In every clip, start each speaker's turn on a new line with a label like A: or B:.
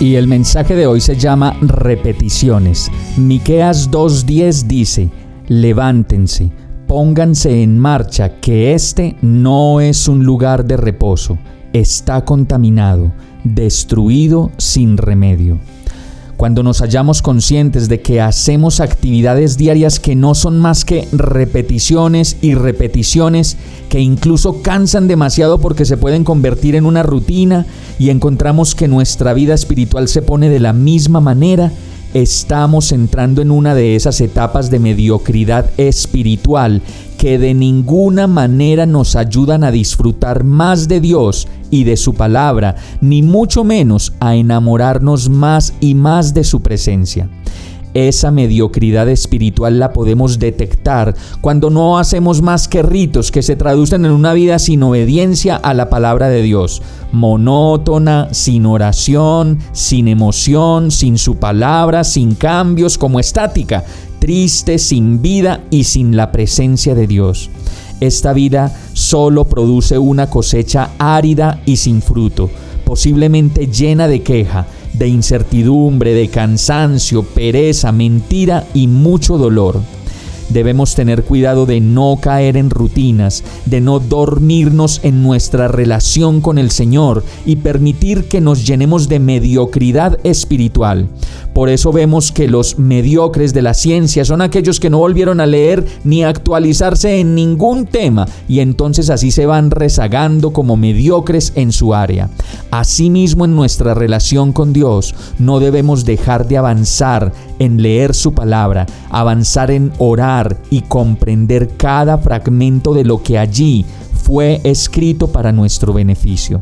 A: Y el mensaje de hoy se llama repeticiones. Miqueas 2:10 dice: Levántense pónganse en marcha, que este no es un lugar de reposo, está contaminado, destruido sin remedio. Cuando nos hallamos conscientes de que hacemos actividades diarias que no son más que repeticiones y repeticiones, que incluso cansan demasiado porque se pueden convertir en una rutina y encontramos que nuestra vida espiritual se pone de la misma manera, estamos entrando en una de esas etapas de mediocridad espiritual que de ninguna manera nos ayudan a disfrutar más de Dios y de su palabra, ni mucho menos a enamorarnos más y más de su presencia. Esa mediocridad espiritual la podemos detectar cuando no hacemos más que ritos que se traducen en una vida sin obediencia a la palabra de Dios, monótona, sin oración, sin emoción, sin su palabra, sin cambios, como estática, triste, sin vida y sin la presencia de Dios. Esta vida solo produce una cosecha árida y sin fruto, posiblemente llena de queja, de incertidumbre, de cansancio, pereza, mentira y mucho dolor. Debemos tener cuidado de no caer en rutinas, de no dormirnos en nuestra relación con el Señor y permitir que nos llenemos de mediocridad espiritual. Por eso vemos que los mediocres de la ciencia son aquellos que no volvieron a leer ni a actualizarse en ningún tema y entonces así se van rezagando como mediocres en su área. Asimismo en nuestra relación con Dios no debemos dejar de avanzar en leer su palabra, avanzar en orar y comprender cada fragmento de lo que allí fue escrito para nuestro beneficio.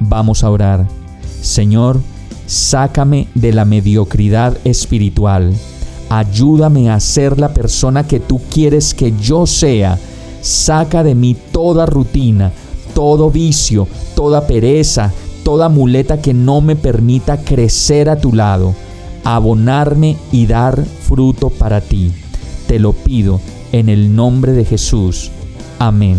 A: Vamos a orar. Señor, sácame de la mediocridad espiritual. Ayúdame a ser la persona que tú quieres que yo sea. Saca de mí toda rutina, todo vicio, toda pereza, toda muleta que no me permita crecer a tu lado abonarme y dar fruto para ti. Te lo pido en el nombre de Jesús. Amén.